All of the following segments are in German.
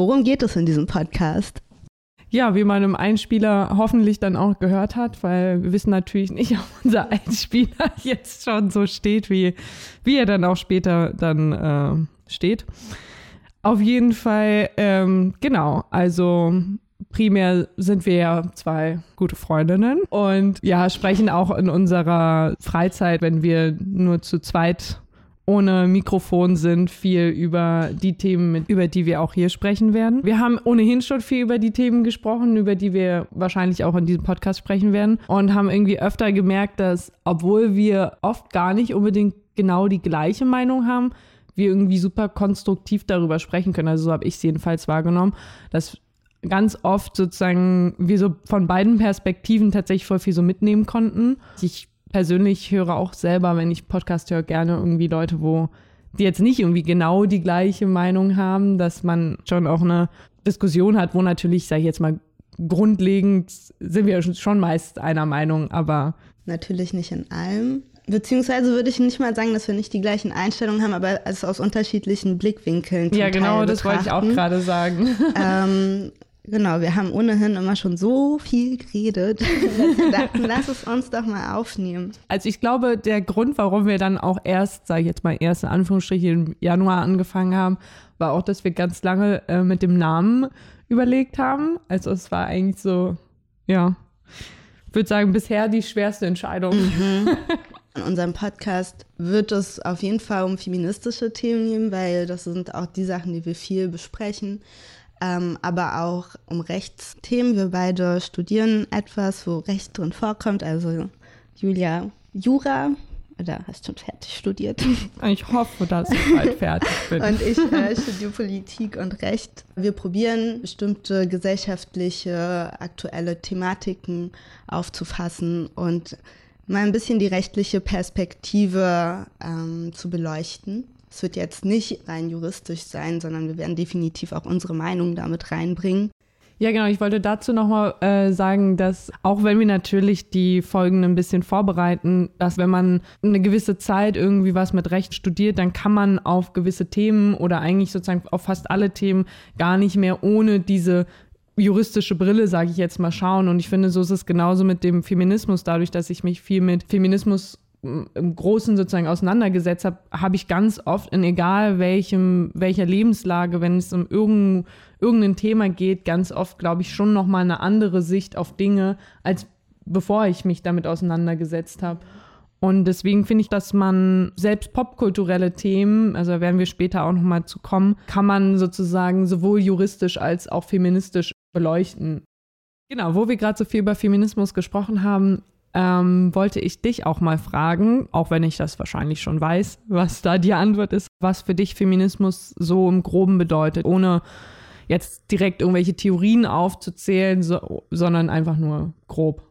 Worum geht es in diesem Podcast? Ja, wie man im Einspieler hoffentlich dann auch gehört hat, weil wir wissen natürlich nicht, ob unser Einspieler jetzt schon so steht, wie, wie er dann auch später dann äh, steht. Auf jeden Fall, ähm, genau, also primär sind wir ja zwei gute Freundinnen und ja, sprechen auch in unserer Freizeit, wenn wir nur zu zweit ohne Mikrofon sind, viel über die Themen, über die wir auch hier sprechen werden. Wir haben ohnehin schon viel über die Themen gesprochen, über die wir wahrscheinlich auch in diesem Podcast sprechen werden und haben irgendwie öfter gemerkt, dass obwohl wir oft gar nicht unbedingt genau die gleiche Meinung haben, wir irgendwie super konstruktiv darüber sprechen können. Also so habe ich es jedenfalls wahrgenommen, dass ganz oft sozusagen wir so von beiden Perspektiven tatsächlich voll viel so mitnehmen konnten. Ich persönlich höre auch selber, wenn ich Podcast höre, gerne irgendwie Leute, wo die jetzt nicht irgendwie genau die gleiche Meinung haben, dass man schon auch eine Diskussion hat, wo natürlich, sage ich jetzt mal, grundlegend sind wir schon meist einer Meinung, aber natürlich nicht in allem. Beziehungsweise würde ich nicht mal sagen, dass wir nicht die gleichen Einstellungen haben, aber es aus unterschiedlichen Blickwinkeln. Ja, genau, das wollte ich auch gerade sagen. Ähm, Genau, wir haben ohnehin immer schon so viel geredet, dachten, lass es uns doch mal aufnehmen. Also ich glaube, der Grund, warum wir dann auch erst, sage ich jetzt mal, erst in Anführungsstrichen im Januar angefangen haben, war auch, dass wir ganz lange äh, mit dem Namen überlegt haben. Also es war eigentlich so, ja, ich würde sagen, bisher die schwerste Entscheidung. Mhm. In unserem Podcast wird es auf jeden Fall um feministische Themen gehen, weil das sind auch die Sachen, die wir viel besprechen ähm, aber auch um Rechtsthemen. Wir beide studieren etwas, wo Recht drin vorkommt. Also Julia Jura, oder hast schon fertig studiert? Ich hoffe, dass ich bald fertig bin. und ich äh, studiere Politik und Recht. Wir probieren bestimmte gesellschaftliche, aktuelle Thematiken aufzufassen und mal ein bisschen die rechtliche Perspektive ähm, zu beleuchten. Es wird jetzt nicht rein juristisch sein, sondern wir werden definitiv auch unsere Meinung damit reinbringen. Ja, genau. Ich wollte dazu nochmal äh, sagen, dass auch wenn wir natürlich die Folgen ein bisschen vorbereiten, dass wenn man eine gewisse Zeit irgendwie was mit Recht studiert, dann kann man auf gewisse Themen oder eigentlich sozusagen auf fast alle Themen gar nicht mehr ohne diese juristische Brille, sage ich jetzt mal, schauen. Und ich finde, so ist es genauso mit dem Feminismus. Dadurch, dass ich mich viel mit Feminismus im Großen sozusagen auseinandergesetzt habe, habe ich ganz oft in egal welchem, welcher Lebenslage, wenn es um irgendein, irgendein Thema geht, ganz oft, glaube ich, schon nochmal eine andere Sicht auf Dinge, als bevor ich mich damit auseinandergesetzt habe. Und deswegen finde ich, dass man selbst popkulturelle Themen, also da werden wir später auch nochmal zu kommen, kann man sozusagen sowohl juristisch als auch feministisch beleuchten. Genau, wo wir gerade so viel über Feminismus gesprochen haben, ähm, wollte ich dich auch mal fragen, auch wenn ich das wahrscheinlich schon weiß, was da die Antwort ist, was für dich Feminismus so im Groben bedeutet, ohne jetzt direkt irgendwelche Theorien aufzuzählen, so, sondern einfach nur grob.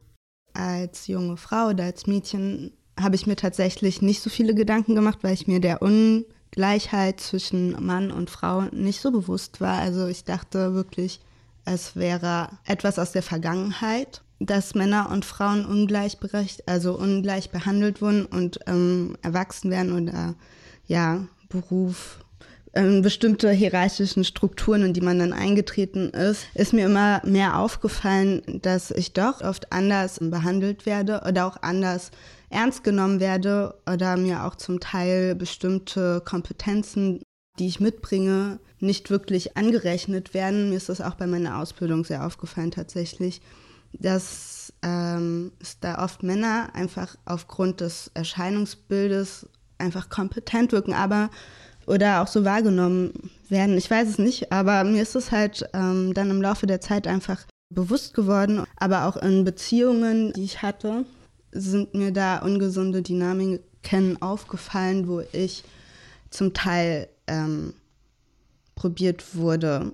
Als junge Frau oder als Mädchen habe ich mir tatsächlich nicht so viele Gedanken gemacht, weil ich mir der Ungleichheit zwischen Mann und Frau nicht so bewusst war. Also ich dachte wirklich, es wäre etwas aus der Vergangenheit dass Männer und Frauen ungleich berecht, also ungleich behandelt wurden und ähm, erwachsen werden oder ja, Beruf, ähm, bestimmte hierarchischen Strukturen, in die man dann eingetreten ist, ist mir immer mehr aufgefallen, dass ich doch oft anders behandelt werde oder auch anders ernst genommen werde oder mir auch zum Teil bestimmte Kompetenzen, die ich mitbringe, nicht wirklich angerechnet werden. Mir ist das auch bei meiner Ausbildung sehr aufgefallen tatsächlich dass ähm, es da oft Männer einfach aufgrund des Erscheinungsbildes einfach kompetent wirken, aber oder auch so wahrgenommen werden. Ich weiß es nicht, aber mir ist es halt ähm, dann im Laufe der Zeit einfach bewusst geworden. Aber auch in Beziehungen, die ich hatte, sind mir da ungesunde Dynamiken aufgefallen, wo ich zum Teil ähm, probiert wurde,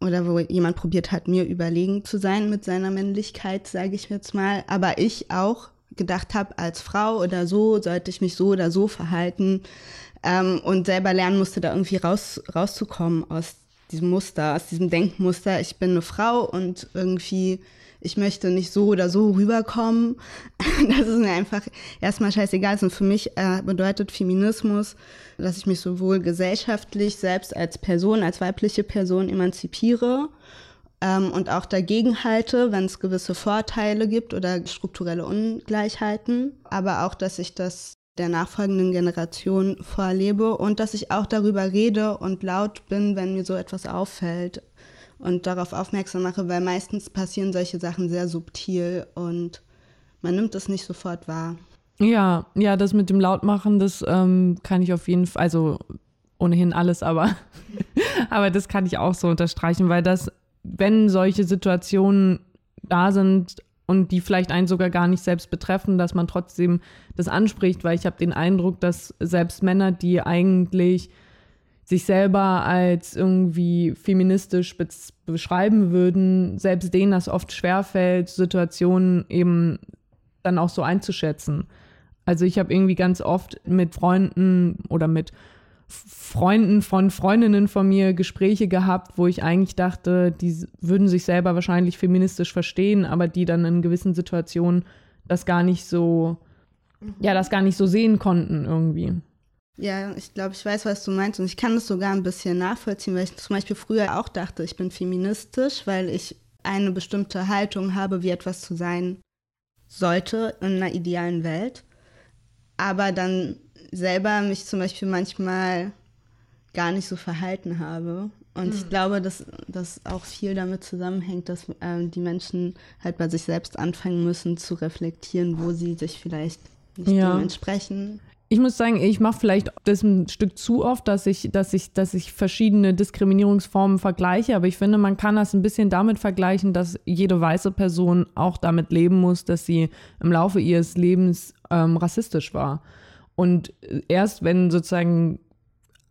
oder wo jemand probiert hat, mir überlegen zu sein mit seiner Männlichkeit, sage ich jetzt mal, aber ich auch gedacht habe, als Frau oder so sollte ich mich so oder so verhalten ähm, und selber lernen musste, da irgendwie raus, rauszukommen aus diesem Muster, aus diesem Denkmuster, ich bin eine Frau und irgendwie ich möchte nicht so oder so rüberkommen. Das ist mir einfach erstmal scheißegal. Und für mich äh, bedeutet Feminismus, dass ich mich sowohl gesellschaftlich selbst als Person, als weibliche Person emanzipiere ähm, und auch dagegen halte, wenn es gewisse Vorteile gibt oder strukturelle Ungleichheiten, aber auch, dass ich das der nachfolgenden Generation vorlebe und dass ich auch darüber rede und laut bin, wenn mir so etwas auffällt und darauf aufmerksam mache, weil meistens passieren solche Sachen sehr subtil und man nimmt es nicht sofort wahr. Ja, ja, das mit dem Lautmachen, das ähm, kann ich auf jeden Fall, also ohnehin alles, aber, aber das kann ich auch so unterstreichen, weil das, wenn solche Situationen da sind und die vielleicht einen sogar gar nicht selbst betreffen, dass man trotzdem das anspricht, weil ich habe den Eindruck, dass selbst Männer, die eigentlich sich selber als irgendwie feministisch be beschreiben würden, selbst denen das oft schwerfällt, Situationen eben dann auch so einzuschätzen. Also ich habe irgendwie ganz oft mit Freunden oder mit Freunden von Freundinnen von mir Gespräche gehabt, wo ich eigentlich dachte, die würden sich selber wahrscheinlich feministisch verstehen, aber die dann in gewissen Situationen das gar nicht so, ja, das gar nicht so sehen konnten irgendwie. Ja, ich glaube, ich weiß, was du meinst und ich kann das sogar ein bisschen nachvollziehen, weil ich zum Beispiel früher auch dachte, ich bin feministisch, weil ich eine bestimmte Haltung habe, wie etwas zu sein sollte in einer idealen Welt. Aber dann selber mich zum Beispiel manchmal gar nicht so verhalten habe. Und mhm. ich glaube, dass das auch viel damit zusammenhängt, dass äh, die Menschen halt bei sich selbst anfangen müssen zu reflektieren, wo sie sich vielleicht nicht ja. dementsprechend ich muss sagen, ich mache vielleicht das ein Stück zu oft, dass ich, dass ich, dass ich verschiedene Diskriminierungsformen vergleiche, aber ich finde, man kann das ein bisschen damit vergleichen, dass jede weiße Person auch damit leben muss, dass sie im Laufe ihres Lebens ähm, rassistisch war. Und erst wenn sozusagen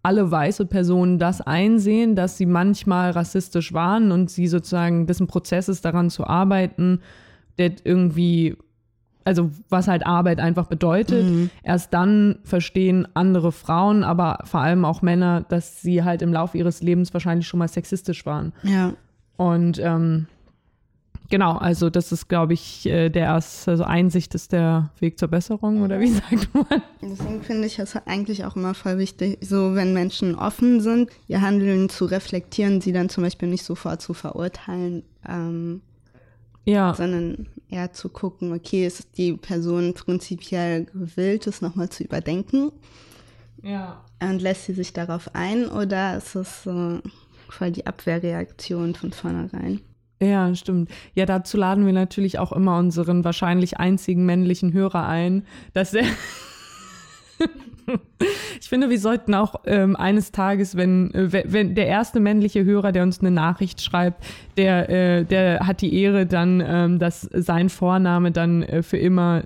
alle weiße Personen das einsehen, dass sie manchmal rassistisch waren und sie sozusagen, dessen Prozess ist, daran zu arbeiten, der irgendwie also was halt Arbeit einfach bedeutet. Mhm. Erst dann verstehen andere Frauen, aber vor allem auch Männer, dass sie halt im Laufe ihres Lebens wahrscheinlich schon mal sexistisch waren. Ja. Und ähm, genau, also das ist, glaube ich, äh, der erste, also Einsicht ist der Weg zur Besserung oder wie sagt man? Deswegen finde ich es eigentlich auch immer voll wichtig, so wenn Menschen offen sind, ihr Handeln zu reflektieren, sie dann zum Beispiel nicht sofort zu verurteilen. Ähm, ja. Sondern eher zu gucken, okay, ist die Person prinzipiell gewillt, es nochmal zu überdenken? Ja. Und lässt sie sich darauf ein oder ist es so voll die Abwehrreaktion von vornherein? Ja, stimmt. Ja, dazu laden wir natürlich auch immer unseren wahrscheinlich einzigen männlichen Hörer ein, dass er ich finde, wir sollten auch ähm, eines Tages, wenn, äh, wenn der erste männliche Hörer, der uns eine Nachricht schreibt, der, äh, der hat die Ehre dann, ähm, dass sein Vorname dann äh, für immer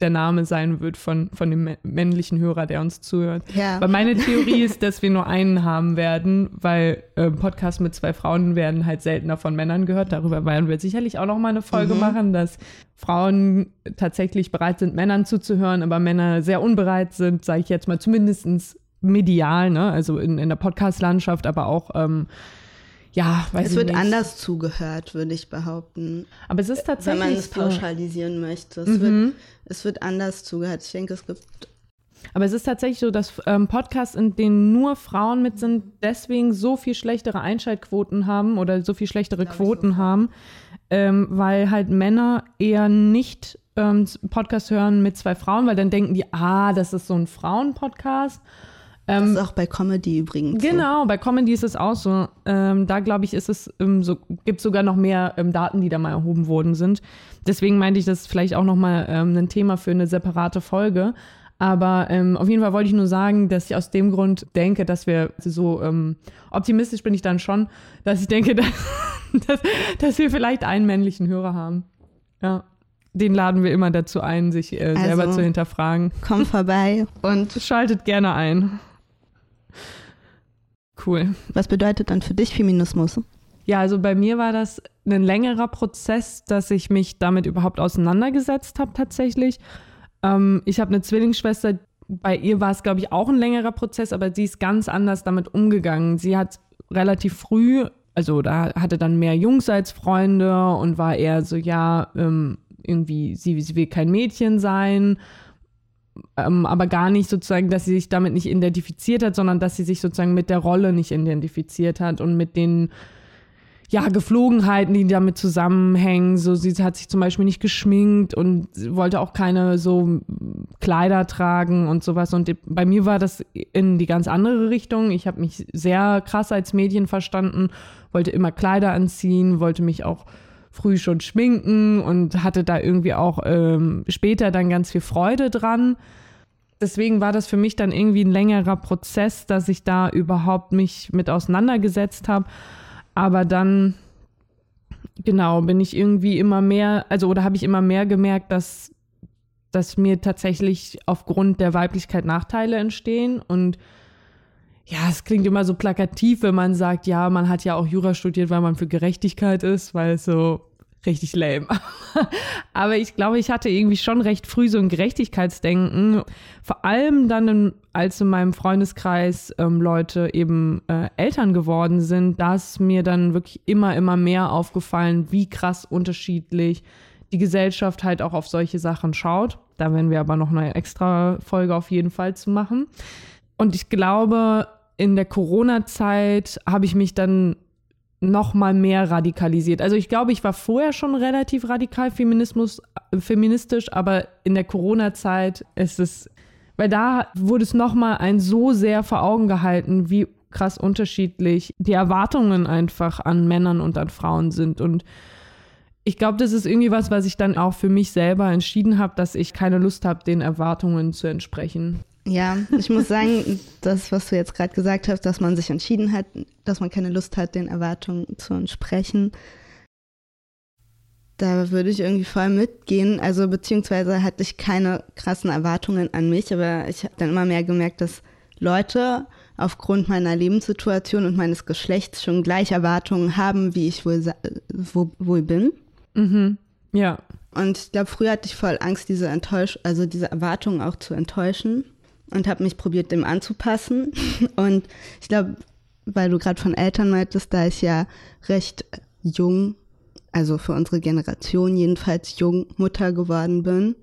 der Name sein wird von, von dem männlichen Hörer, der uns zuhört. Ja. Weil meine Theorie ist, dass wir nur einen haben werden, weil äh, Podcasts mit zwei Frauen werden halt seltener von Männern gehört. Darüber werden wir sicherlich auch noch mal eine Folge mhm. machen, dass Frauen tatsächlich bereit sind, Männern zuzuhören, aber Männer sehr unbereit sind, sage ich jetzt mal zumindest medial, ne? also in, in der Podcast-Landschaft, aber auch ähm, ja, weiß es ich wird nicht. anders zugehört, würde ich behaupten. Aber es ist tatsächlich. Wenn man es pauschalisieren so. möchte. Es, mhm. wird, es wird anders zugehört. Ich denke, es gibt. Aber es ist tatsächlich so, dass ähm, Podcasts, in denen nur Frauen mit sind, deswegen so viel schlechtere Einschaltquoten haben oder so viel schlechtere Quoten haben, ähm, weil halt Männer eher nicht ähm, Podcast hören mit zwei Frauen, weil dann denken die, ah, das ist so ein Frauenpodcast. Ähm, das ist auch bei Comedy übrigens. Genau, so. bei Comedy ist es auch so. Ähm, da glaube ich, ist es ähm, so, gibt sogar noch mehr ähm, Daten, die da mal erhoben worden sind. Deswegen meinte ich, das ist vielleicht auch nochmal ähm, ein Thema für eine separate Folge. Aber ähm, auf jeden Fall wollte ich nur sagen, dass ich aus dem Grund denke, dass wir so ähm, optimistisch bin ich dann schon, dass ich denke, dass, dass, dass wir vielleicht einen männlichen Hörer haben. Ja. Den laden wir immer dazu ein, sich äh, also, selber zu hinterfragen. Komm vorbei und schaltet gerne ein. Cool. Was bedeutet dann für dich Feminismus? Ja, also bei mir war das ein längerer Prozess, dass ich mich damit überhaupt auseinandergesetzt habe tatsächlich. Ähm, ich habe eine Zwillingsschwester, bei ihr war es, glaube ich, auch ein längerer Prozess, aber sie ist ganz anders damit umgegangen. Sie hat relativ früh, also da hatte dann mehr Jungs als Freunde und war eher so, ja, ähm, irgendwie, sie, sie will kein Mädchen sein ähm, aber gar nicht sozusagen, dass sie sich damit nicht identifiziert hat, sondern dass sie sich sozusagen mit der Rolle nicht identifiziert hat und mit den ja, Geflogenheiten, die damit zusammenhängen. So, sie hat sich zum Beispiel nicht geschminkt und wollte auch keine so Kleider tragen und sowas. Und bei mir war das in die ganz andere Richtung. Ich habe mich sehr krass als Mädchen verstanden, wollte immer Kleider anziehen, wollte mich auch früh schon schminken und hatte da irgendwie auch ähm, später dann ganz viel Freude dran. Deswegen war das für mich dann irgendwie ein längerer Prozess, dass ich da überhaupt mich mit auseinandergesetzt habe. Aber dann, genau, bin ich irgendwie immer mehr, also oder habe ich immer mehr gemerkt, dass, dass mir tatsächlich aufgrund der Weiblichkeit Nachteile entstehen und ja, es klingt immer so plakativ, wenn man sagt, ja, man hat ja auch Jura studiert, weil man für Gerechtigkeit ist, weil es so richtig lame. Aber ich glaube, ich hatte irgendwie schon recht früh so ein Gerechtigkeitsdenken. Vor allem dann, als in meinem Freundeskreis ähm, Leute eben äh, Eltern geworden sind, da ist mir dann wirklich immer, immer mehr aufgefallen, wie krass unterschiedlich die Gesellschaft halt auch auf solche Sachen schaut. Da werden wir aber noch eine extra Folge auf jeden Fall zu machen. Und ich glaube, in der Corona-Zeit habe ich mich dann noch mal mehr radikalisiert. Also ich glaube, ich war vorher schon relativ radikal Feminismus, feministisch, aber in der Corona-Zeit ist es, weil da wurde es noch mal ein so sehr vor Augen gehalten, wie krass unterschiedlich die Erwartungen einfach an Männern und an Frauen sind und ich glaube, das ist irgendwie was, was ich dann auch für mich selber entschieden habe, dass ich keine Lust habe, den Erwartungen zu entsprechen. Ja, ich muss sagen, das, was du jetzt gerade gesagt hast, dass man sich entschieden hat, dass man keine Lust hat, den Erwartungen zu entsprechen, da würde ich irgendwie voll mitgehen. Also beziehungsweise hatte ich keine krassen Erwartungen an mich, aber ich habe dann immer mehr gemerkt, dass Leute aufgrund meiner Lebenssituation und meines Geschlechts schon gleich Erwartungen haben, wie ich wohl, wo, wohl bin. Mhm. Ja. Und ich glaube, früher hatte ich voll Angst, diese Enttäusch also diese Erwartungen auch zu enttäuschen und habe mich probiert, dem anzupassen. Und ich glaube, weil du gerade von Eltern meintest, da ich ja recht jung, also für unsere Generation jedenfalls jung Mutter geworden bin,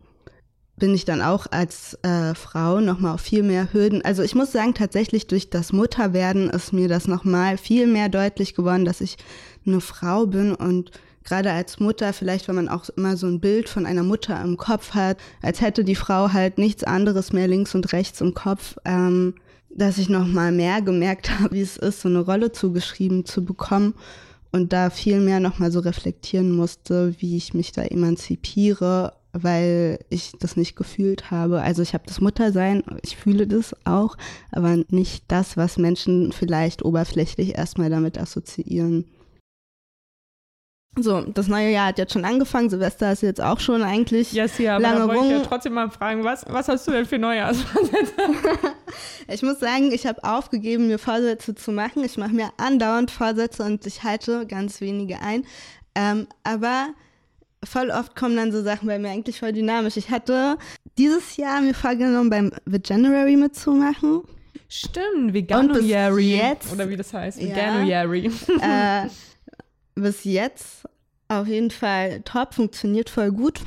bin ich dann auch als äh, Frau nochmal auf viel mehr Hürden. Also ich muss sagen, tatsächlich durch das Mutterwerden ist mir das nochmal viel mehr deutlich geworden, dass ich eine Frau bin und gerade als Mutter, vielleicht wenn man auch immer so ein Bild von einer Mutter im Kopf hat, als hätte die Frau halt nichts anderes mehr links und rechts im Kopf, ähm, dass ich noch mal mehr gemerkt habe, wie es ist, so eine Rolle zugeschrieben zu bekommen und da viel mehr noch mal so reflektieren musste, wie ich mich da emanzipiere, weil ich das nicht gefühlt habe. Also ich habe das Muttersein, ich fühle das auch, aber nicht das, was Menschen vielleicht oberflächlich erstmal damit assoziieren. So, das neue Jahr hat jetzt schon angefangen. Silvester ist jetzt auch schon eigentlich yes, ja, lange aber wollte ich ja trotzdem mal fragen, was, was hast du denn für Neujahrsvorsätze? ich muss sagen, ich habe aufgegeben, mir Vorsätze zu machen. Ich mache mir andauernd Vorsätze und ich halte ganz wenige ein. Ähm, aber voll oft kommen dann so Sachen bei mir eigentlich voll dynamisch. Ich hatte dieses Jahr mir vorgenommen, beim The January mitzumachen. Stimmt, Veganuary. Oder wie das heißt, Veganuary. Ja, äh, bis jetzt auf jeden Fall top, funktioniert voll gut.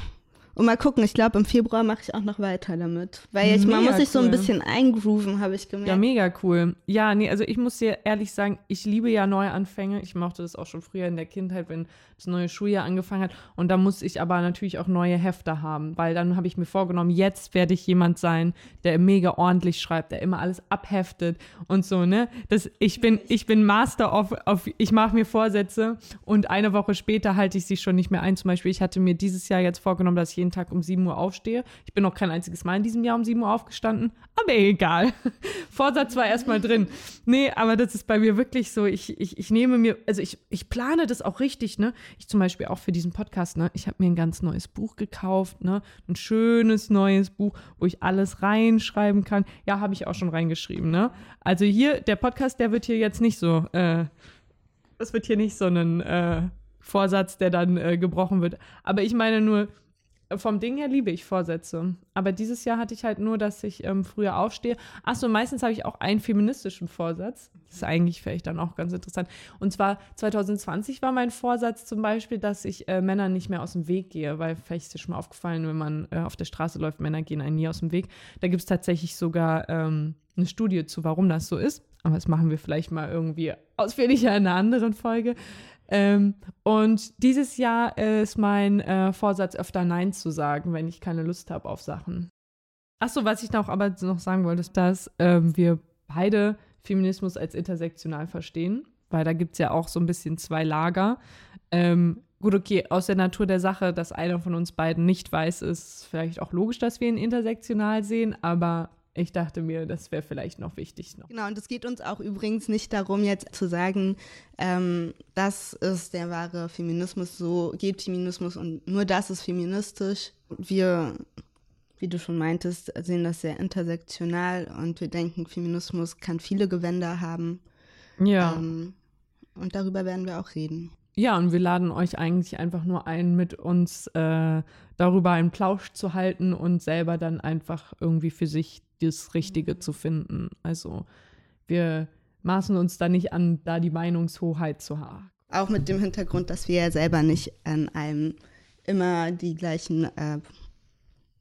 Und mal gucken, ich glaube, im Februar mache ich auch noch weiter damit. Weil ich, man muss sich cool. so ein bisschen eingrooven, habe ich gemerkt. Ja, mega cool. Ja, nee, also ich muss dir ehrlich sagen, ich liebe ja Neuanfänge. Ich mochte das auch schon früher in der Kindheit, wenn das neue Schuljahr angefangen hat. Und da muss ich aber natürlich auch neue Hefte haben, weil dann habe ich mir vorgenommen, jetzt werde ich jemand sein, der mega ordentlich schreibt, der immer alles abheftet und so, ne? Das, ich, bin, ich bin Master auf, auf ich mache mir Vorsätze und eine Woche später halte ich sie schon nicht mehr ein. Zum Beispiel, ich hatte mir dieses Jahr jetzt vorgenommen, dass ich jeden jeden Tag um 7 Uhr aufstehe. Ich bin noch kein einziges Mal in diesem Jahr um 7 Uhr aufgestanden, aber egal. Vorsatz war erstmal drin. Nee, aber das ist bei mir wirklich so, ich, ich, ich nehme mir, also ich, ich plane das auch richtig, ne? Ich zum Beispiel auch für diesen Podcast, ne? Ich habe mir ein ganz neues Buch gekauft, ne? Ein schönes neues Buch, wo ich alles reinschreiben kann. Ja, habe ich auch schon reingeschrieben, ne? Also hier, der Podcast, der wird hier jetzt nicht so, äh, das wird hier nicht so ein äh, Vorsatz, der dann äh, gebrochen wird. Aber ich meine nur, vom Ding her liebe ich Vorsätze. Aber dieses Jahr hatte ich halt nur, dass ich ähm, früher aufstehe. Achso, meistens habe ich auch einen feministischen Vorsatz. Das ist eigentlich vielleicht dann auch ganz interessant. Und zwar 2020 war mein Vorsatz zum Beispiel, dass ich äh, Männern nicht mehr aus dem Weg gehe, weil vielleicht ist dir schon mal aufgefallen, wenn man äh, auf der Straße läuft, Männer gehen einen nie aus dem Weg. Da gibt es tatsächlich sogar ähm, eine Studie zu, warum das so ist. Aber das machen wir vielleicht mal irgendwie ausführlicher in einer anderen Folge. Ähm, und dieses Jahr ist mein äh, Vorsatz, öfter Nein zu sagen, wenn ich keine Lust habe auf Sachen. Achso, was ich noch aber noch sagen wollte, ist, dass ähm, wir beide Feminismus als intersektional verstehen, weil da gibt es ja auch so ein bisschen zwei Lager. Ähm, gut, okay, aus der Natur der Sache, dass einer von uns beiden nicht weiß, ist vielleicht auch logisch, dass wir ihn intersektional sehen, aber ich dachte mir, das wäre vielleicht noch wichtig. Noch. Genau, und es geht uns auch übrigens nicht darum, jetzt zu sagen, ähm, das ist der wahre Feminismus, so geht Feminismus und nur das ist feministisch. Wir, wie du schon meintest, sehen das sehr intersektional und wir denken, Feminismus kann viele Gewänder haben. Ja. Ähm, und darüber werden wir auch reden. Ja, und wir laden euch eigentlich einfach nur ein, mit uns äh, darüber einen Plausch zu halten und selber dann einfach irgendwie für sich das Richtige zu finden. Also wir maßen uns da nicht an, da die Meinungshoheit zu haben. Auch mit dem Hintergrund, dass wir ja selber nicht an einem immer die gleichen äh,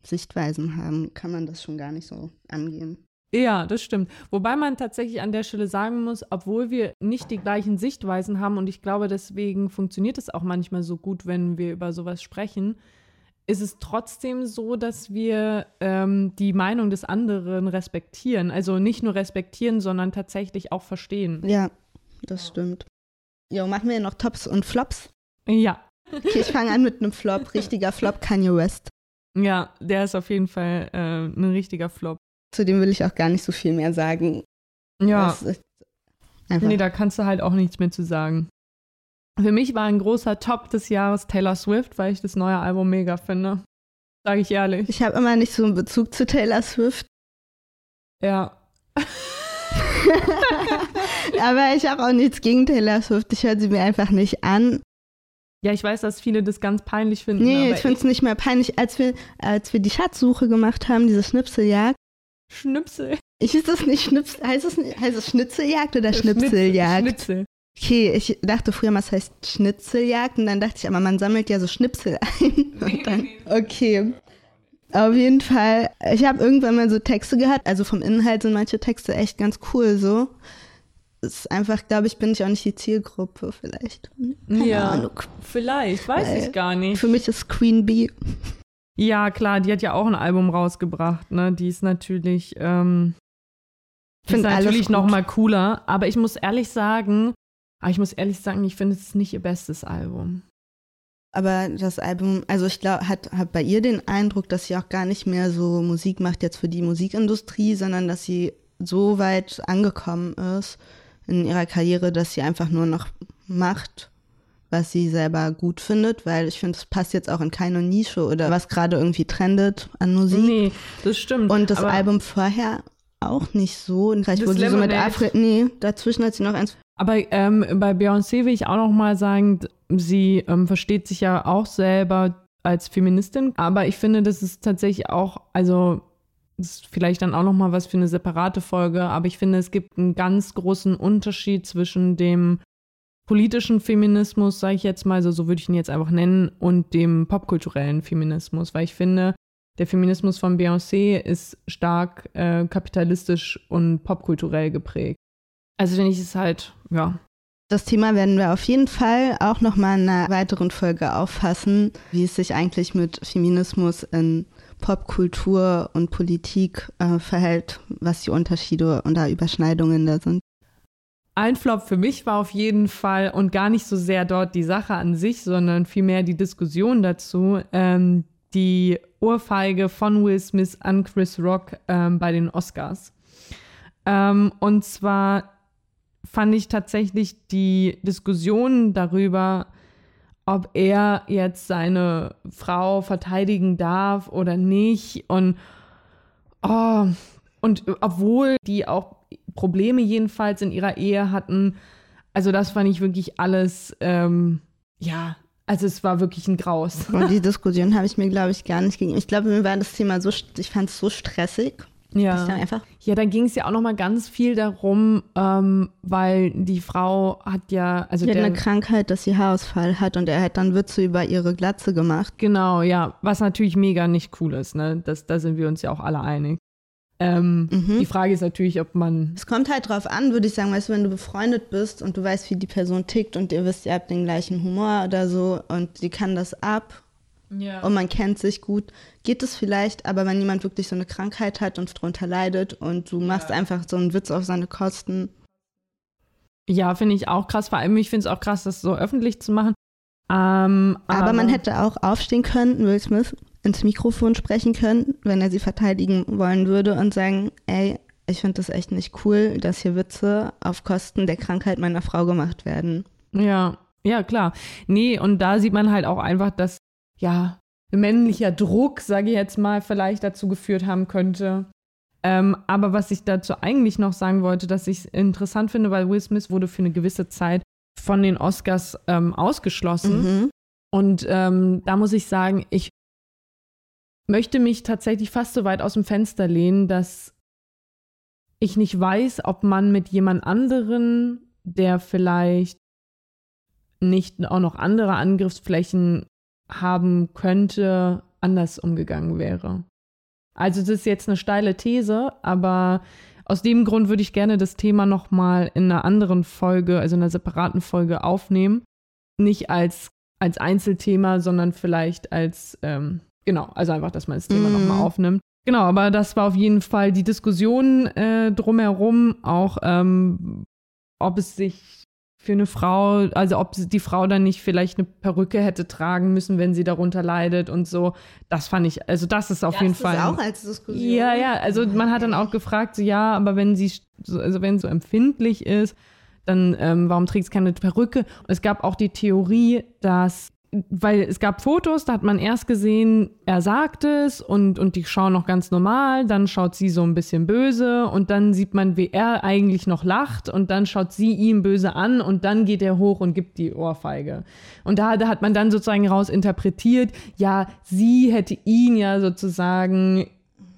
Sichtweisen haben, kann man das schon gar nicht so angehen. Ja, das stimmt. Wobei man tatsächlich an der Stelle sagen muss, obwohl wir nicht die gleichen Sichtweisen haben und ich glaube, deswegen funktioniert es auch manchmal so gut, wenn wir über sowas sprechen, ist es trotzdem so, dass wir ähm, die Meinung des anderen respektieren. Also nicht nur respektieren, sondern tatsächlich auch verstehen. Ja, das stimmt. Jo, machen wir noch Tops und Flops? Ja. Okay, ich fange an mit einem Flop. Richtiger Flop, Kanye West. Ja, der ist auf jeden Fall äh, ein richtiger Flop. Zu dem will ich auch gar nicht so viel mehr sagen. Ja. Nee, da kannst du halt auch nichts mehr zu sagen. Für mich war ein großer Top des Jahres Taylor Swift, weil ich das neue Album mega finde. Sage ich ehrlich. Ich habe immer nicht so einen Bezug zu Taylor Swift. Ja. Aber ich habe auch nichts gegen Taylor Swift. Ich höre sie mir einfach nicht an. Ja, ich weiß, dass viele das ganz peinlich finden. Nee, ich finde es nicht mehr peinlich. Als wir, als wir die Schatzsuche gemacht haben, diese Schnipseljagd. Schnipsel? Ich ist das nicht Schnipsel, heißt es, heißt es Schnitzeljagd oder Schnipseljagd? Schnitzel. Okay, ich dachte früher mal, es heißt Schnitzeljagd und dann dachte ich, aber man sammelt ja so Schnipsel ein. Und dann, okay. Auf jeden Fall, ich habe irgendwann mal so Texte gehabt, also vom Inhalt sind manche Texte echt ganz cool so. Es ist einfach, glaube ich, bin ich auch nicht die Zielgruppe vielleicht. Keine ja, Ahnung. vielleicht, weiß Weil ich gar nicht. Für mich ist Queen Bee. Ja, klar, die hat ja auch ein Album rausgebracht, ne? Die ist natürlich, ähm, ist natürlich noch mal cooler, aber ich muss ehrlich sagen, aber ich muss ehrlich sagen, ich finde, es nicht ihr bestes Album. Aber das Album, also ich glaube, hat, hat bei ihr den Eindruck, dass sie auch gar nicht mehr so Musik macht jetzt für die Musikindustrie, sondern dass sie so weit angekommen ist in ihrer Karriere, dass sie einfach nur noch macht, was sie selber gut findet, weil ich finde, es passt jetzt auch in keine Nische oder was gerade irgendwie trendet an Musik. Nee, das stimmt. Und das Album vorher auch nicht so. Vielleicht wurde sie so mit Afri nee, dazwischen hat sie noch eins aber ähm, bei Beyoncé will ich auch noch mal sagen, sie ähm, versteht sich ja auch selber als Feministin, aber ich finde, das ist tatsächlich auch, also das ist vielleicht dann auch noch mal was für eine separate Folge, aber ich finde, es gibt einen ganz großen Unterschied zwischen dem politischen Feminismus, sage ich jetzt mal, so, so würde ich ihn jetzt einfach nennen, und dem popkulturellen Feminismus, weil ich finde, der Feminismus von Beyoncé ist stark äh, kapitalistisch und popkulturell geprägt. Also finde ich es halt, ja. Das Thema werden wir auf jeden Fall auch nochmal in einer weiteren Folge auffassen, wie es sich eigentlich mit Feminismus in Popkultur und Politik äh, verhält, was die Unterschiede und da Überschneidungen da sind. Ein Flop für mich war auf jeden Fall und gar nicht so sehr dort die Sache an sich, sondern vielmehr die Diskussion dazu, ähm, die Ohrfeige von Will Smith an Chris Rock ähm, bei den Oscars. Ähm, und zwar fand ich tatsächlich die Diskussion darüber, ob er jetzt seine Frau verteidigen darf oder nicht. Und, oh, und obwohl die auch Probleme jedenfalls in ihrer Ehe hatten, also das fand ich wirklich alles, ähm, ja, Also es war wirklich ein Graus. Und die Diskussion habe ich mir, glaube ich, gar nicht gegeben. Ich glaube, mir war das Thema so, ich fand es so stressig. Ja. Dann einfach, Ja, da ging es ja auch noch mal ganz viel darum, ähm, weil die Frau hat ja, also sie hat der, eine Krankheit, dass sie Haarausfall hat und er hat dann Witze über ihre Glatze gemacht. genau, ja, was natürlich mega nicht cool ist, ne? Das, da sind wir uns ja auch alle einig. Ähm, Mhm. Die Frage ist natürlich, ob man, Es kommt halt drauf an, würde ich sagen, weißt du, wenn du befreundet bist und du weißt, wie die Person tickt und ihr wisst, ihr habt den gleichen Humor oder so und sie kann das ab und man kennt sich gut, geht es vielleicht, aber wenn jemand wirklich so eine Krankheit hat und drunter leidet und du machst einfach so einen Witz auf seine Kosten. ja, finde ich auch krass. Vor allem, ich finde es auch krass, das so öffentlich zu machen. Ähm, Aber, man hätte auch aufstehen können, Will Smith ins Mikrofon sprechen können, wenn er sie verteidigen wollen würde und sagen, ey, ich finde das echt nicht cool, dass hier Witze auf Kosten der Krankheit meiner Frau gemacht werden. Ja, ja, klar. Nee, und da sieht man halt auch einfach, dass, ja, männlicher Druck, sage ich jetzt mal, vielleicht dazu geführt haben könnte. Ähm, aber was ich dazu eigentlich noch sagen wollte, dass ich es interessant finde, weil Will Smith wurde für eine gewisse Zeit von den Oscars ähm, ausgeschlossen. Mhm. Und ähm, da muss ich sagen, ich möchte mich tatsächlich fast so weit aus dem Fenster lehnen, dass ich nicht weiß, ob man mit jemand anderen, der vielleicht nicht auch noch andere Angriffsflächen haben könnte, anders umgegangen wäre. Also das ist jetzt eine steile These, aber aus dem Grund würde ich gerne das Thema nochmal in einer anderen Folge, also in einer separaten Folge aufnehmen. Nicht als, als Einzelthema, sondern vielleicht als, ähm, genau, also einfach, dass man das Thema Mhm. nochmal aufnimmt. Genau, aber das war auf jeden Fall die Diskussion äh, drumherum, auch ähm, ob es sich für eine Frau, also ob die Frau dann nicht vielleicht eine Perücke hätte tragen müssen, wenn sie darunter leidet und so. Das fand ich, also das ist auf jeden Fall. auch als Diskussion. Ja, ja, also man hat dann auch gefragt, so, ja, aber wenn sie, so- also wenn es so empfindlich ist, dann ähm, warum trägt sie keine Perücke? Und es gab auch die Theorie, dass, weil es gab Fotos, da hat man erst gesehen, er sagt es und, und die schauen noch ganz normal, dann schaut sie so ein bisschen böse und dann sieht man, wie er eigentlich noch lacht und dann schaut sie ihn böse an und dann geht er hoch und gibt die Ohrfeige. Und da, da hat man dann sozusagen raus interpretiert, ja, sie hätte ihn ja sozusagen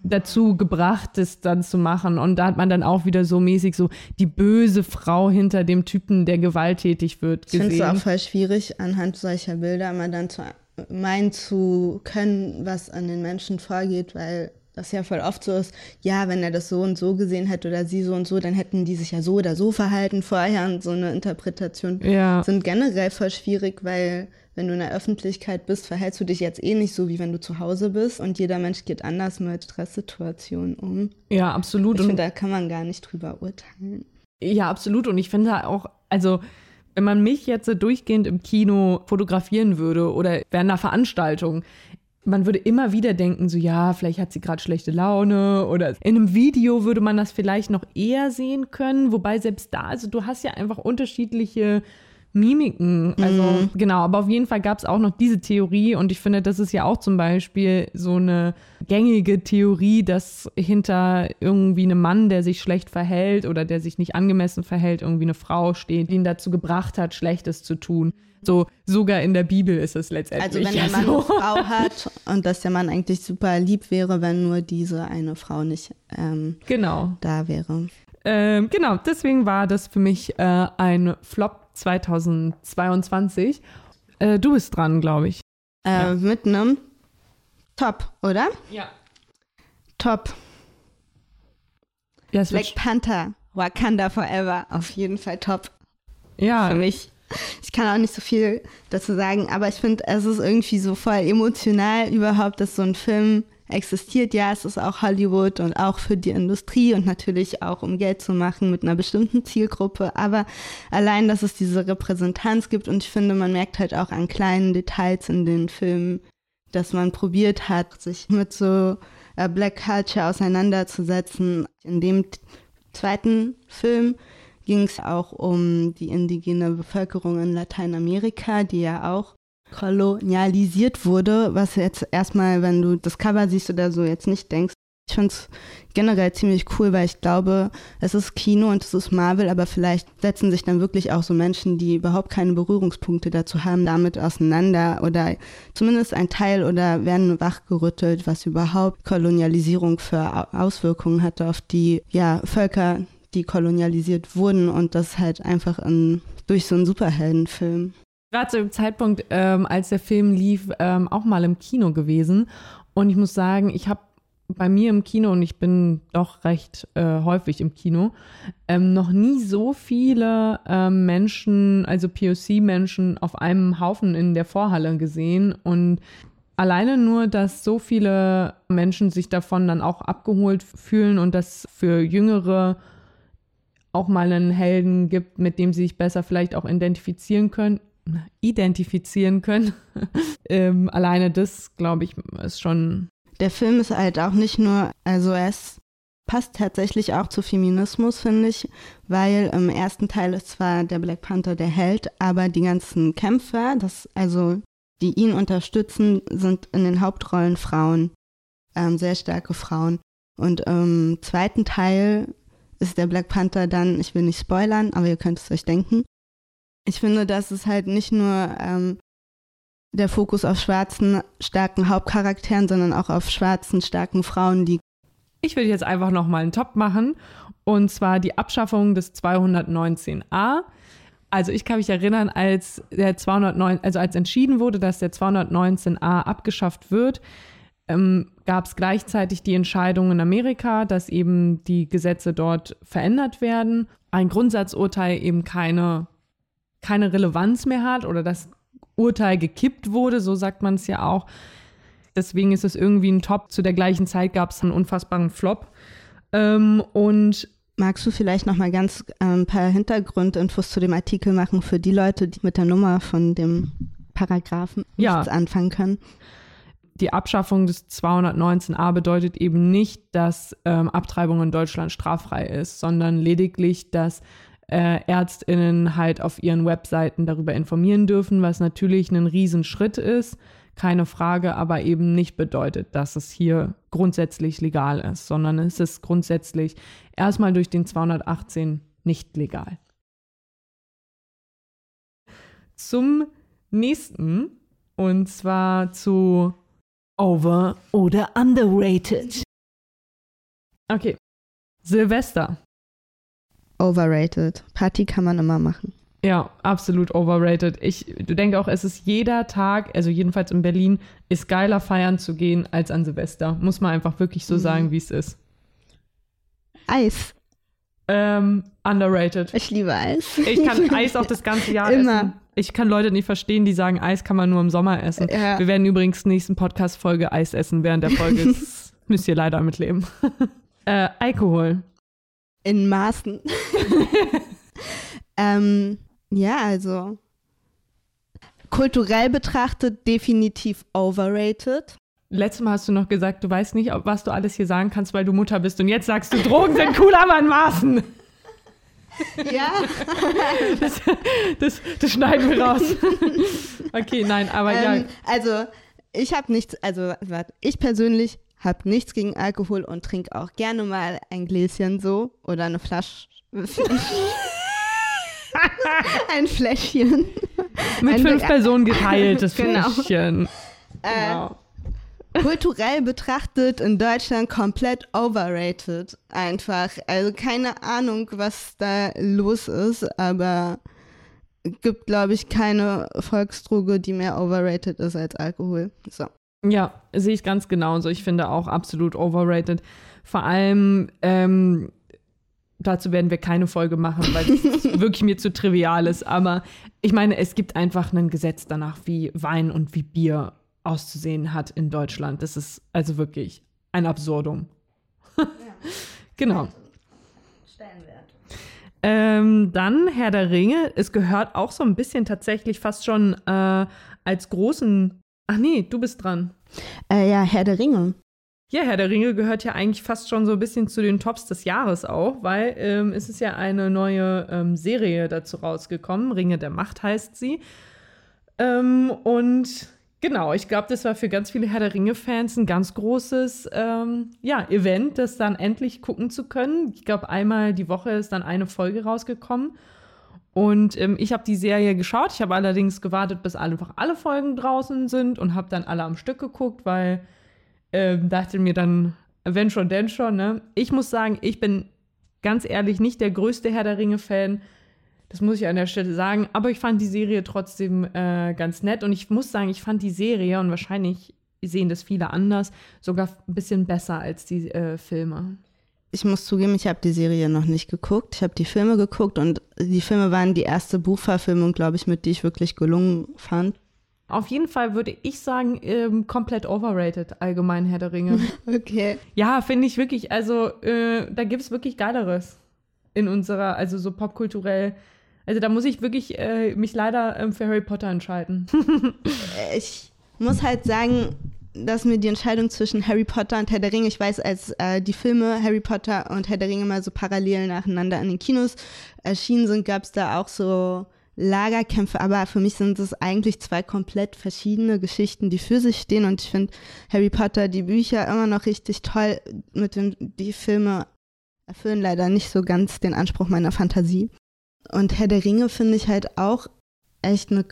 dazu gebracht, das dann zu machen. Und da hat man dann auch wieder so mäßig so die böse Frau hinter dem Typen, der gewalttätig wird, Ich finde es gesehen. auch voll schwierig, anhand solcher Bilder mal dann zu meinen zu können, was an den Menschen vorgeht, weil das ja voll oft so ist, ja, wenn er das so und so gesehen hätte oder sie so und so, dann hätten die sich ja so oder so verhalten vorher und so eine Interpretation Ja. sind generell voll schwierig, weil wenn du in der Öffentlichkeit bist, verhältst du dich jetzt eh nicht so, wie wenn du zu Hause bist und jeder Mensch geht anders mit Stresssituationen um. Ja, absolut. Ich Und finde, da kann man gar nicht drüber urteilen. Ja, absolut. Und ich finde auch, also wenn man mich jetzt so durchgehend im Kino fotografieren würde oder während einer Veranstaltung, man würde immer wieder denken, so ja, vielleicht hat sie gerade schlechte Laune oder in einem Video würde man das vielleicht noch eher sehen können, wobei selbst da, also du hast ja einfach unterschiedliche Mimiken. Also genau, aber auf jeden Fall gab es auch noch diese Theorie und ich finde, das ist ja auch zum Beispiel so eine gängige Theorie, dass hinter irgendwie einem Mann, der sich schlecht verhält oder der sich nicht angemessen verhält, irgendwie eine Frau steht, die ihn dazu gebracht hat, Schlechtes zu tun. So, sogar in der Bibel ist es letztendlich. Also wenn der Mann so. eine Frau hat und dass der Mann eigentlich super lieb wäre, wenn nur diese eine Frau nicht ähm, Genau. da wäre. Ähm, genau, deswegen war das für mich äh, ein Flop 2022. Äh, du bist dran, glaube ich. Äh, Ja. Mit einem Top, oder? Ja. Top. Ja, Black Panther, Wakanda Forever. Auf jeden Fall top ja, für mich. Ich kann auch nicht so viel dazu sagen, aber ich finde, es ist irgendwie so voll emotional überhaupt, dass so ein Film existiert. Ja, es ist auch Hollywood und auch für die Industrie und natürlich auch um Geld zu machen mit einer bestimmten Zielgruppe. Aber allein, dass es diese Repräsentanz gibt und ich finde, man merkt halt auch an kleinen Details in den Filmen, dass man probiert hat, sich mit so äh, Black Culture auseinanderzusetzen. In dem zweiten Film ging es auch um die indigene Bevölkerung in Lateinamerika, die ja auch kolonialisiert wurde, was jetzt erstmal, wenn du das Cover siehst oder so, jetzt nicht denkst, Ich finde es generell ziemlich cool, weil ich glaube, es ist Kino und es ist Marvel, aber vielleicht setzen sich dann wirklich auch so Menschen, die überhaupt keine Berührungspunkte dazu haben, damit auseinander oder zumindest ein Teil oder werden wachgerüttelt, was überhaupt Kolonialisierung für Auswirkungen hatte auf die ja, Völker, die kolonialisiert wurden und das halt einfach in, durch so einen Superheldenfilm. Gerade zu dem Zeitpunkt, ähm, als der Film lief, ähm, auch mal im Kino gewesen. Und ich muss sagen, ich habe bei mir im Kino, und ich bin doch recht äh, häufig im Kino, ähm, noch nie so viele ähm, Menschen, also POC-Menschen, auf einem Haufen in der Vorhalle gesehen. Und alleine nur, dass so viele Menschen sich davon dann auch abgeholt fühlen und dass für jüngere auch mal einen Helden gibt, mit dem sie sich besser vielleicht auch identifizieren können, identifizieren können. ähm, alleine das, glaube ich, ist schon der Film ist halt auch nicht nur, also es passt tatsächlich auch zu Feminismus, finde ich, weil im ersten Teil ist zwar der Black Panther der Held, aber die ganzen Kämpfer, das, also die ihn unterstützen, sind in den Hauptrollen Frauen, ähm, sehr starke Frauen. Und im zweiten Teil ist der Black Panther dann, ich will nicht spoilern, aber ihr könnt es euch denken. Ich finde, dass es halt nicht nur ähm, der Fokus auf schwarzen, starken Hauptcharakteren, sondern auch auf schwarzen, starken Frauen, die. Ich will jetzt einfach nochmal einen Top machen. Und zwar die Abschaffung des 219a. Also ich kann mich erinnern, als der 209, also als entschieden wurde, dass der 219a abgeschafft wird, ähm, gab es gleichzeitig die Entscheidung in Amerika, dass eben die Gesetze dort verändert werden. Ein Grundsatzurteil eben keine, keine Relevanz mehr hat oder dass Urteil gekippt wurde, so sagt man es ja auch. Deswegen ist es irgendwie ein Top. Zu der gleichen Zeit gab es einen unfassbaren Flop. Ähm, und Magst du vielleicht noch mal ganz ein ähm, paar Hintergrundinfos zu dem Artikel machen für die Leute, die mit der Nummer von dem Paragraphen ja. nichts anfangen können? Die Abschaffung des 219a bedeutet eben nicht, dass ähm, Abtreibung in Deutschland straffrei ist, sondern lediglich, dass äh, ÄrztInnen halt auf ihren Webseiten darüber informieren dürfen, was natürlich ein Riesenschritt ist, keine Frage, aber eben nicht bedeutet, dass es hier grundsätzlich legal ist, sondern es ist grundsätzlich erstmal durch den 218 nicht legal. Zum nächsten und zwar zu over oder underrated. Okay. Silvester. Overrated. Party kann man immer machen. Ja, absolut overrated. Ich denke auch, es ist jeder Tag, also jedenfalls in Berlin, ist geiler feiern zu gehen als an Silvester. Muss man einfach wirklich so mhm. sagen, wie es ist. Eis. Ähm, underrated. Ich liebe Eis. Ich kann Eis auch das ganze Jahr Immer. essen. Ich kann Leute nicht verstehen, die sagen, Eis kann man nur im Sommer essen. Ja. Wir werden übrigens nächsten Podcast-Folge Eis essen während der Folge. das müsst ihr leider mitleben. äh, Alkohol. In Maßen. ähm, ja, also kulturell betrachtet definitiv overrated. Letztes Mal hast du noch gesagt, du weißt nicht, was du alles hier sagen kannst, weil du Mutter bist. Und jetzt sagst du, Drogen sind cool, aber in Maßen. Ja. Das, das, das, schneiden wir raus. Okay, nein, aber ähm, ja. Also, ich habe nichts, also, warte, ich persönlich habe nichts gegen Alkohol und trinke auch gerne mal ein Gläschen so oder eine Flasche. ein Fläschchen. Mit ein fünf Personen geteiltes genau. Fläschchen. Äh, genau. Kulturell betrachtet in Deutschland komplett overrated. Einfach. Also keine Ahnung, was da los ist, aber gibt, glaube ich, keine Volksdroge, die mehr overrated ist als Alkohol. So. Ja, sehe ich ganz genauso. Ich finde auch absolut overrated. Vor allem, ähm, dazu werden wir keine Folge machen, weil es wirklich mir zu trivial ist. Aber ich meine, es gibt einfach ein Gesetz danach, wie Wein und wie Bier auszusehen hat in Deutschland. Das ist also wirklich ein Absurdum. ja. Genau. Stellenwert. Ähm, dann Herr der Ringe. Es gehört auch so ein bisschen tatsächlich fast schon äh, als großen Ach nee, du bist dran. Äh, ja, Herr der Ringe. Ja, Herr der Ringe gehört ja eigentlich fast schon so ein bisschen zu den Tops des Jahres auch, weil ähm, es ist ja eine neue ähm, Serie dazu rausgekommen. Ringe der Macht heißt sie. Ähm, und Genau, ich glaube, das war für ganz viele Herr der Ringe-Fans ein ganz großes ähm, ja, Event, das dann endlich gucken zu können. Ich glaube, einmal die Woche ist dann eine Folge rausgekommen. Und ähm, ich habe die Serie geschaut. Ich habe allerdings gewartet, bis einfach alle Folgen draußen sind und habe dann alle am Stück geguckt, weil ähm, dachte mir dann, wenn schon, denn schon. Ne? Ich muss sagen, ich bin ganz ehrlich nicht der größte Herr der Ringe-Fan. Das muss ich an der Stelle sagen. Aber ich fand die Serie trotzdem äh, ganz nett. Und ich muss sagen, ich fand die Serie, und wahrscheinlich sehen das viele anders, sogar ein bisschen besser als die äh, Filme. Ich muss zugeben, ich habe die Serie noch nicht geguckt. Ich habe die Filme geguckt und die Filme waren die erste Buchverfilmung, glaube ich, mit die ich wirklich gelungen fand. Auf jeden Fall würde ich sagen, ähm, komplett overrated, allgemein Herr der Ringe. okay. Ja, finde ich wirklich. Also, äh, da gibt es wirklich Geileres in unserer, also so popkulturell also da muss ich wirklich äh, mich leider ähm, für Harry Potter entscheiden. ich muss halt sagen, dass mir die Entscheidung zwischen Harry Potter und Herr der Ringe, ich weiß, als äh, die Filme Harry Potter und Herr der Ringe mal so parallel nacheinander in den Kinos erschienen sind, gab es da auch so Lagerkämpfe, aber für mich sind es eigentlich zwei komplett verschiedene Geschichten, die für sich stehen und ich finde Harry Potter, die Bücher immer noch richtig toll, mit den, die Filme erfüllen leider nicht so ganz den Anspruch meiner Fantasie. Und Herr der Ringe finde ich halt auch echt eine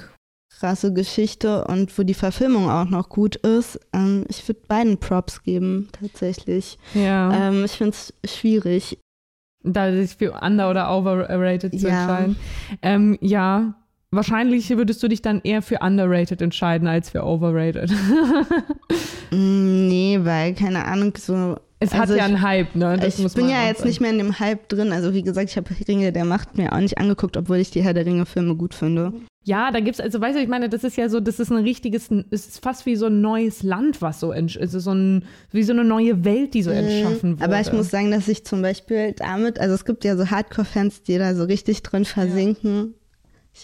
krasse Geschichte und wo die Verfilmung auch noch gut ist. Ähm, ich würde beiden Props geben, tatsächlich. Ja. Ähm, ich finde es schwierig. Da sich für under- oder overrated zu ja. entscheiden. Ähm, ja, wahrscheinlich würdest du dich dann eher für underrated entscheiden als für overrated. Mm, nee, weil, keine Ahnung, so es also hat ja einen Hype, ne? Das ich bin ja jetzt nicht mehr in dem Hype drin. Also wie gesagt, ich habe Ringe der Macht mir auch nicht angeguckt, obwohl ich die Herr der Ringe-Filme gut finde. Ja, da gibt's, also weißt du, ich meine, das ist ja so, das ist ein richtiges, es ist fast wie so ein neues Land, was so, also so ein, wie so eine neue Welt, die so mhm. entschaffen wurde. Aber ich muss sagen, dass ich zum Beispiel damit, also es gibt ja so Hardcore-Fans, die da so richtig drin versinken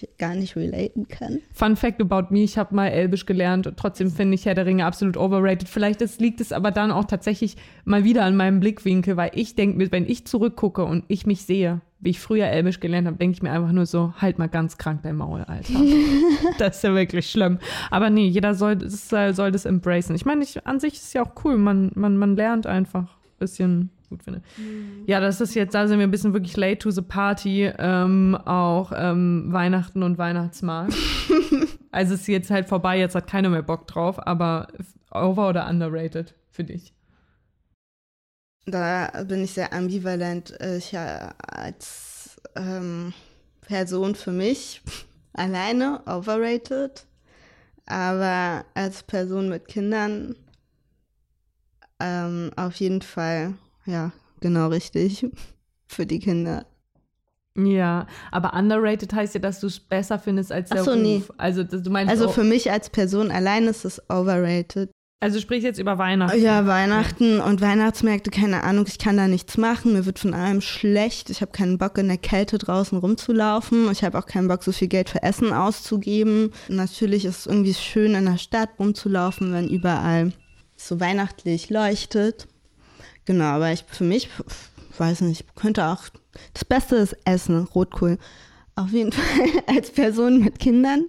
ich gar nicht relaten kann. Fun Fact about me, ich habe mal Elbisch gelernt und trotzdem finde ich Herr der Ringe absolut overrated. Vielleicht ist, liegt es aber dann auch tatsächlich mal wieder an meinem Blickwinkel, weil ich denke mir, wenn ich zurückgucke und ich mich sehe, wie ich früher Elbisch gelernt habe, denke ich mir einfach nur so, halt mal ganz krank dein Maul, Alter. das ist ja wirklich schlimm. Aber nee, jeder soll, soll das embracen. Ich meine, ich, an sich ist ja auch cool, man, man, man lernt einfach ein bisschen gut finde. Mhm. Ja, das ist jetzt, da sind wir ein bisschen wirklich late to the party, ähm, auch ähm, Weihnachten und Weihnachtsmarkt. also ist jetzt halt vorbei, jetzt hat keiner mehr Bock drauf, aber over oder underrated für dich? Da bin ich sehr ambivalent. Ich ja, als ähm, Person für mich alleine overrated, aber als Person mit Kindern ähm, auf jeden Fall ja, genau richtig. Für die Kinder. Ja, aber underrated heißt ja, dass du es besser findest als der Ach so, Ruf. Nee. Also du meinst Also für mich als Person allein ist es overrated. Also sprich jetzt über Weihnachten. Ja, Weihnachten und Weihnachtsmärkte, keine Ahnung, ich kann da nichts machen. Mir wird von allem schlecht. Ich habe keinen Bock in der Kälte draußen rumzulaufen. Ich habe auch keinen Bock, so viel Geld für Essen auszugeben. Natürlich ist es irgendwie schön, in der Stadt rumzulaufen, wenn überall so weihnachtlich leuchtet. Genau, aber ich für mich, weiß nicht, könnte auch. Das Beste ist Essen, Rotkohl. Auf jeden Fall als Person mit Kindern.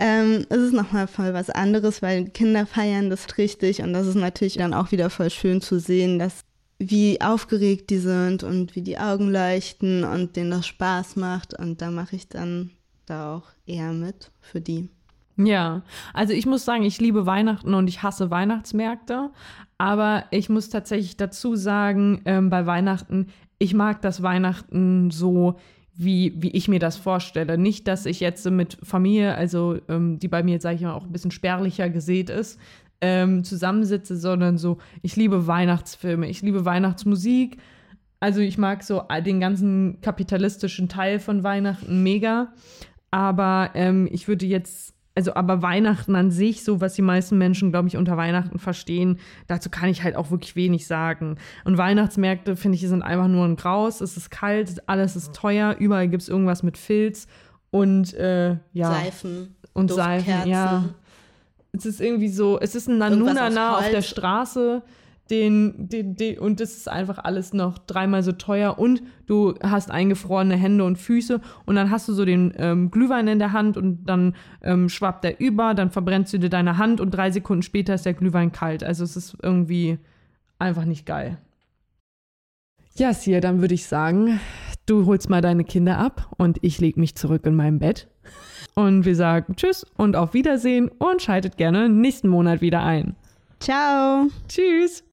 Ähm, es ist nochmal voll was anderes, weil Kinder feiern das richtig und das ist natürlich dann auch wieder voll schön zu sehen, dass wie aufgeregt die sind und wie die Augen leuchten und denen das Spaß macht und da mache ich dann da auch eher mit für die. Ja, also ich muss sagen, ich liebe Weihnachten und ich hasse Weihnachtsmärkte. Aber ich muss tatsächlich dazu sagen, ähm, bei Weihnachten, ich mag das Weihnachten so, wie, wie ich mir das vorstelle. Nicht, dass ich jetzt mit Familie, also ähm, die bei mir, sage ich mal, auch ein bisschen spärlicher gesät ist, ähm, zusammensitze, sondern so, ich liebe Weihnachtsfilme, ich liebe Weihnachtsmusik. Also ich mag so den ganzen kapitalistischen Teil von Weihnachten mega. Aber ähm, ich würde jetzt also aber Weihnachten an sich, so was die meisten Menschen, glaube ich, unter Weihnachten verstehen, dazu kann ich halt auch wirklich wenig sagen. Und Weihnachtsmärkte, finde ich, sind einfach nur ein Graus. Es ist kalt, alles ist teuer, überall gibt es irgendwas mit Filz und äh, ja. Seifen. Und Seifen, ja. Es ist irgendwie so, es ist ein Nanunana auf der Straße. Den, den, den, und das ist einfach alles noch dreimal so teuer und du hast eingefrorene Hände und Füße und dann hast du so den ähm, Glühwein in der Hand und dann ähm, schwappt der über, dann verbrennst du dir deine Hand und drei Sekunden später ist der Glühwein kalt. Also es ist irgendwie einfach nicht geil. Ja, Sia, dann würde ich sagen, du holst mal deine Kinder ab und ich lege mich zurück in mein Bett. Und wir sagen Tschüss und auf Wiedersehen und schaltet gerne nächsten Monat wieder ein. Ciao. Tschüss.